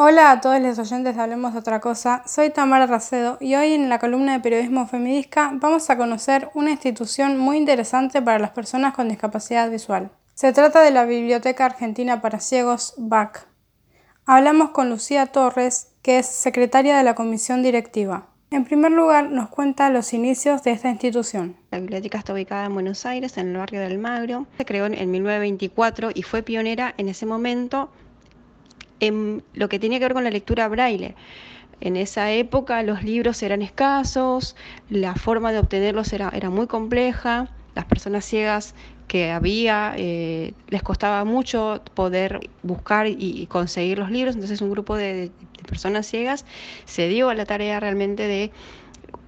Hola a todos los oyentes de Hablemos de otra cosa, soy Tamara Racedo y hoy en la columna de periodismo feminista vamos a conocer una institución muy interesante para las personas con discapacidad visual. Se trata de la Biblioteca Argentina para Ciegos, BAC. Hablamos con Lucía Torres, que es secretaria de la comisión directiva. En primer lugar, nos cuenta los inicios de esta institución. La biblioteca está ubicada en Buenos Aires, en el barrio del Magro. Se creó en 1924 y fue pionera en ese momento en lo que tenía que ver con la lectura braille. En esa época los libros eran escasos, la forma de obtenerlos era, era muy compleja, las personas ciegas que había, eh, les costaba mucho poder buscar y, conseguir los libros, entonces un grupo de, personas ciegas se dio a la tarea realmente de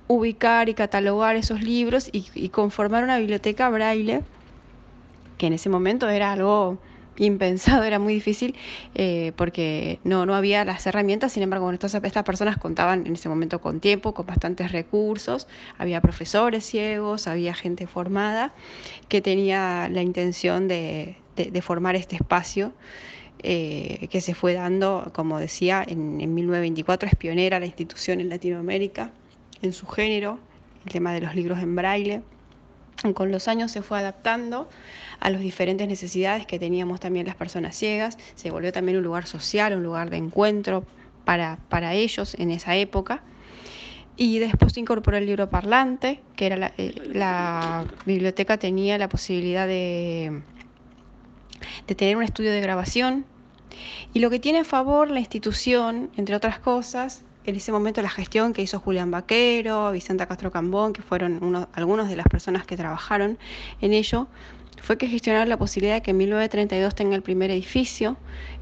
ubicar y catalogar esos libros y, y conformar una biblioteca braille, que en ese momento era algo impensado, era muy difícil eh, porque no, no había las herramientas, sin embargo, estas, estas personas contaban en ese momento con tiempo, con bastantes recursos, había profesores ciegos, había gente formada que tenía la intención de, formar este espacio. Eh, que se fue dando, como decía, en, en 1924 es pionera la institución en Latinoamérica en su género, el tema de los libros en braille con los años se fue adaptando a las diferentes necesidades que teníamos también las personas ciegas, se volvió también un lugar social, un lugar de encuentro para, para ellos en esa época. Y después se incorporó el libro parlante, que era la, eh, la biblioteca tenía la posibilidad de, de tener un estudio de grabación. Y lo que tiene a favor la institución, entre otras cosas, en ese momento la gestión que hizo Julián Vaquero, Vicenta Castro Cambón, que fueron uno, algunos de las personas que trabajaron en ello, fue que gestionar la posibilidad de que en 1932 tenga el primer edificio,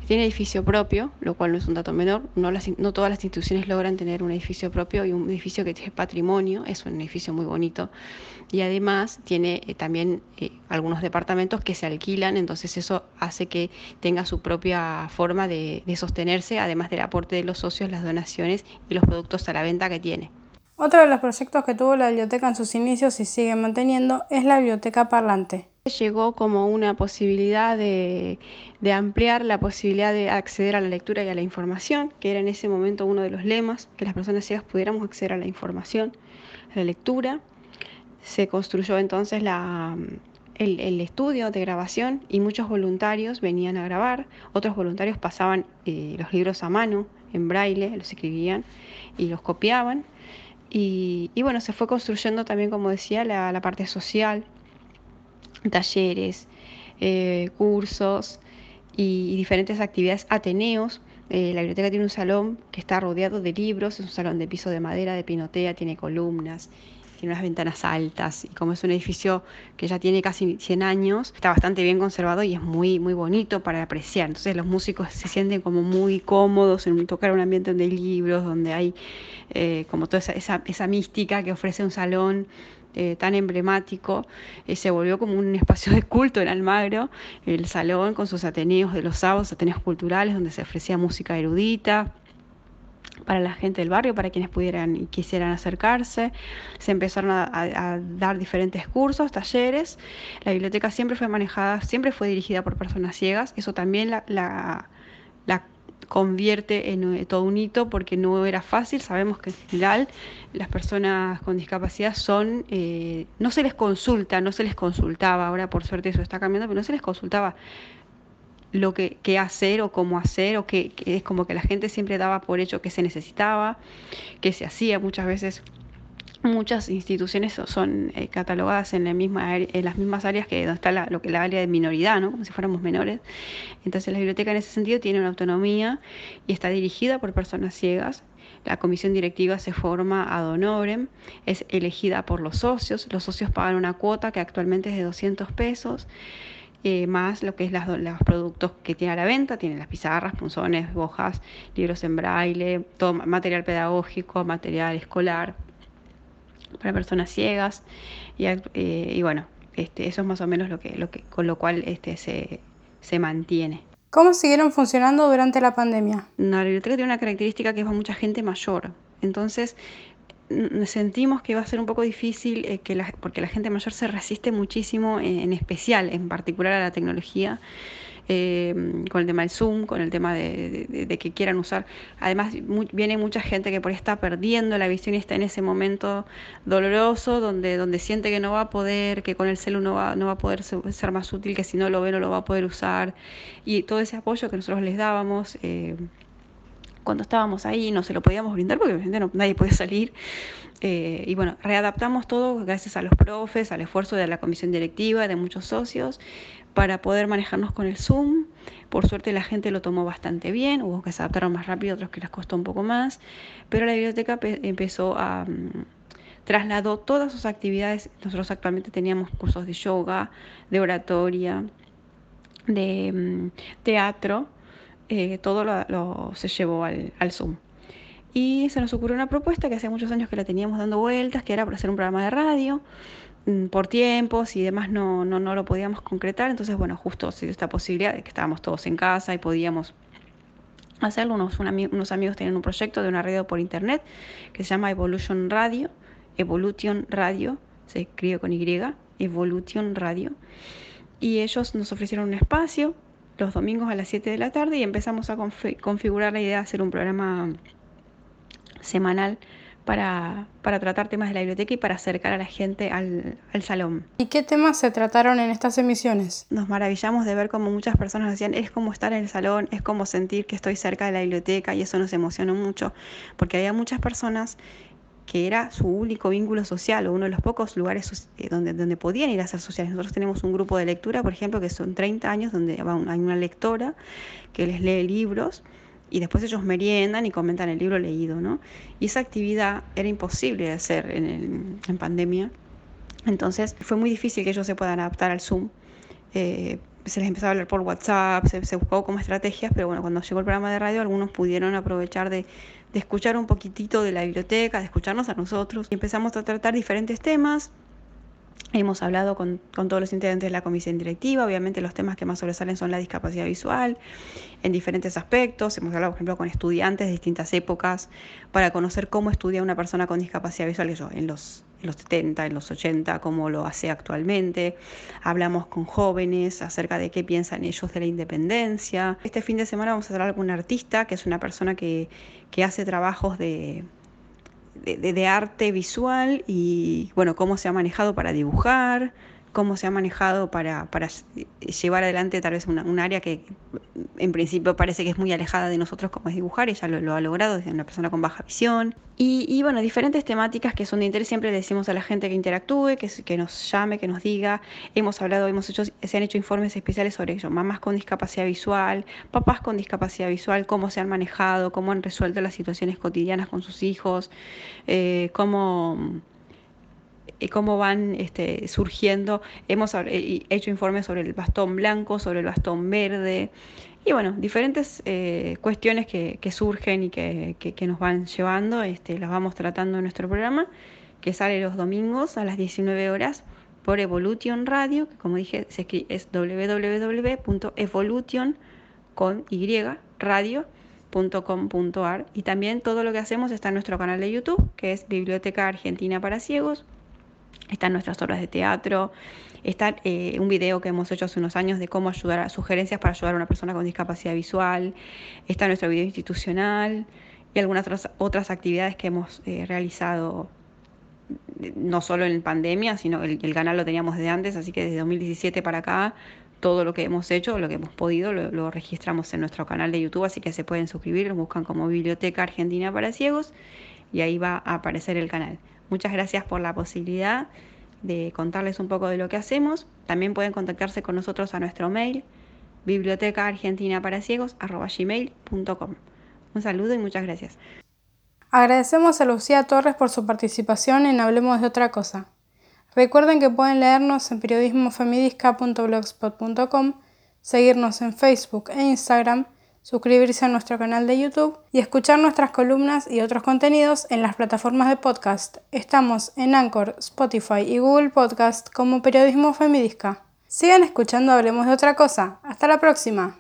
tiene edificio propio, lo cual no es un dato menor, no, todas las instituciones logran tener un edificio propio y un edificio que tiene patrimonio, es un edificio muy bonito, y además tiene eh, también eh, algunos departamentos que se alquilan, entonces eso hace que tenga su propia forma de sostenerse, además del aporte de los socios, las donaciones y los productos a la venta que tiene. Otro de los proyectos que tuvo la biblioteca en sus inicios y sigue manteniendo es la biblioteca parlante llegó como una posibilidad de, ampliar la posibilidad de acceder a la lectura y a la información, que era en ese momento uno de los lemas, que las personas ciegas pudiéramos acceder a la información, a la lectura. Se construyó entonces el, estudio de grabación y muchos voluntarios venían a grabar, otros voluntarios pasaban eh, los libros a mano, en braille, los escribían y los copiaban. Y, bueno, se fue construyendo también, como decía, la parte social, talleres, eh, cursos y, diferentes actividades ateneos. Eh, la biblioteca tiene un salón que está rodeado de libros, es un salón de piso de madera, de pinotea, tiene columnas, tiene unas ventanas altas y como es un edificio que ya tiene casi 100 años, está bastante bien conservado y es muy, muy bonito para apreciar. Entonces los músicos se sienten como muy cómodos en tocar un ambiente donde hay libros, donde hay eh, como toda esa, esa mística que ofrece un salón eh, tan emblemático, eh, se volvió como un espacio de culto en Almagro, el salón con sus ateneos de los sábados, ateneos culturales, donde se ofrecía música erudita para la gente del barrio, para quienes pudieran y quisieran acercarse. Se empezaron a, dar diferentes cursos, talleres. La biblioteca siempre fue manejada, siempre fue dirigida por personas ciegas. Eso también la, la, la convierte en eh, todo un hito porque no era fácil. Sabemos que en general las personas con discapacidad son, eh, no se les consulta, no se les consultaba, ahora por suerte eso está cambiando, pero no se les consultaba lo que, qué hacer o cómo hacer, o que, que es como que la gente siempre daba por hecho que se necesitaba, que se hacía muchas veces Muchas instituciones son eh, catalogadas en, la misma, en las mismas áreas que donde está lo que la área de minoridad, ¿no? como si fuéramos menores. Entonces la biblioteca en ese sentido tiene una autonomía y está dirigida por personas ciegas. La comisión directiva se forma ad honorem, es elegida por los socios. Los socios pagan una cuota que actualmente es de 200 pesos. Eh, más lo que es las, los productos que tiene a la venta, tiene las pizarras, punzones, hojas, libros en braille, todo material pedagógico, material escolar, para personas ciegas y, eh, y bueno, este, eso es más o menos lo que, lo que, con lo cual este, se, se mantiene. ¿Cómo siguieron funcionando durante la pandemia? La biblioteca tiene una característica que es mucha gente mayor. Entonces, sentimos que va a ser un poco difícil eh, que la, porque la gente mayor se resiste muchísimo, en, especial, en particular a la tecnología. Eh, con el tema del Zoom, con el tema de, que quieran usar. Además, viene mucha gente que por ahí está perdiendo la visión y está en ese momento doloroso, donde, donde siente que no va a poder, que con el celular no va, no va a poder ser más útil, que si no lo ve no lo va a poder usar. Y todo ese apoyo que nosotros les dábamos. Eh, cuando estábamos ahí no se lo podíamos brindar porque nadie puede salir. Eh, y bueno, readaptamos todo gracias a los profes, al esfuerzo de la comisión directiva, de muchos socios, para poder manejarnos con el Zoom. Por suerte la gente lo tomó bastante bien, hubo que se adaptaron más rápido, otros que les costó un poco más, pero la biblioteca empezó a... Mm, trasladó todas sus actividades, nosotros actualmente teníamos cursos de yoga, de oratoria, de mm, teatro, eh, todo lo, se llevó al, Zoom. Y se nos ocurrió una propuesta que hace muchos años que la teníamos dando vueltas, que era para hacer un programa de radio mm, por tiempos y demás no, no, no lo podíamos concretar. Entonces, bueno, justo se dio esta posibilidad de que estábamos todos en casa y podíamos hacerlo. Unos, unos amigos tienen un proyecto de una radio por internet que se llama Evolution Radio. Evolution Radio, se escribe con Y, Evolution Radio. Y ellos nos ofrecieron un espacio los domingos a las 7 de la tarde y empezamos a configurar la idea de hacer un programa semanal para, tratar temas de la biblioteca y para acercar a la gente al, salón. ¿Y qué temas se trataron en estas emisiones? Nos maravillamos de ver cómo muchas personas decían, es como estar en el salón, es como sentir que estoy cerca de la biblioteca y eso nos emocionó mucho, porque había muchas personas que era su único vínculo social o uno de los pocos lugares eh, donde, donde podían ir a ser sociales. Nosotros tenemos un grupo de lectura, por ejemplo, que son 30 años, donde hay una lectora que les lee libros y después ellos meriendan y comentan el libro leído, ¿no? Y esa actividad era imposible de hacer en, en pandemia. Entonces fue muy difícil que ellos se puedan adaptar al Zoom. Eh, se les empezó a hablar por WhatsApp, se, se buscó como estrategias, pero bueno, cuando llegó el programa de radio, algunos pudieron aprovechar de escuchar un poquitito de la biblioteca, de escucharnos a nosotros. Y empezamos a tratar diferentes temas. Hemos hablado con, todos los integrantes de la comisión directiva, obviamente los temas que más sobresalen son la discapacidad visual en diferentes aspectos. Hemos hablado, por ejemplo, con estudiantes de distintas épocas para conocer cómo estudia una persona con discapacidad visual eso, en los en los 70, en los 80, como lo hace actualmente. Hablamos con jóvenes acerca de qué piensan ellos de la independencia. Este fin de semana vamos a hablar con un artista, que es una persona que, hace trabajos de, de, arte visual y, bueno, cómo se ha manejado para dibujar, cómo se ha manejado para, llevar adelante tal vez una, un área que en principio parece que es muy alejada de nosotros como es dibujar, ella lo, ha logrado desde una persona con baja visión. Y, bueno, diferentes temáticas que son de interés, siempre le decimos a la gente que interactúe, que, que nos llame, que nos diga. Hemos hablado, hemos hecho, se han hecho informes especiales sobre ello, mamás con discapacidad visual, papás con discapacidad visual, cómo se han manejado, cómo han resuelto las situaciones cotidianas con sus hijos, eh, cómo cómo van este, surgiendo. Hemos eh, hecho informes sobre el bastón blanco, sobre el bastón verde y bueno, diferentes eh, cuestiones que, surgen y que, nos van llevando, este, las vamos tratando en nuestro programa, que sale los domingos a las 19 horas por Evolution Radio, que como dije es www.evolution con y radio.com.ar y también todo lo que hacemos está en nuestro canal de YouTube, que es Biblioteca Argentina para Ciegos están nuestras obras de teatro, está eh, un video que hemos hecho hace unos años de cómo ayudar a sugerencias para ayudar a una persona con discapacidad visual, está nuestro video institucional y algunas otras, otras actividades que hemos eh, realizado no solo en pandemia, sino el, el canal lo teníamos desde antes, así que desde 2017 para acá todo lo que hemos hecho, lo que hemos podido, lo, lo, registramos en nuestro canal de YouTube, así que se pueden suscribir, lo buscan como Biblioteca Argentina para Ciegos y ahí va a aparecer el canal. Muchas gracias por la posibilidad de contarles un poco de lo que hacemos. También pueden contactarse con nosotros a nuestro mail biblioteca Un saludo y muchas gracias. Agradecemos a Lucía Torres por su participación en Hablemos de otra cosa. Recuerden que pueden leernos en periodismofemidisca.blogspot.com, seguirnos en Facebook e Instagram suscribirse a nuestro canal de YouTube y escuchar nuestras columnas y otros contenidos en las plataformas de podcast. Estamos en Anchor, Spotify y Google Podcast como Periodismo Femidisca. Sigan escuchando Hablemos de otra cosa. Hasta la próxima.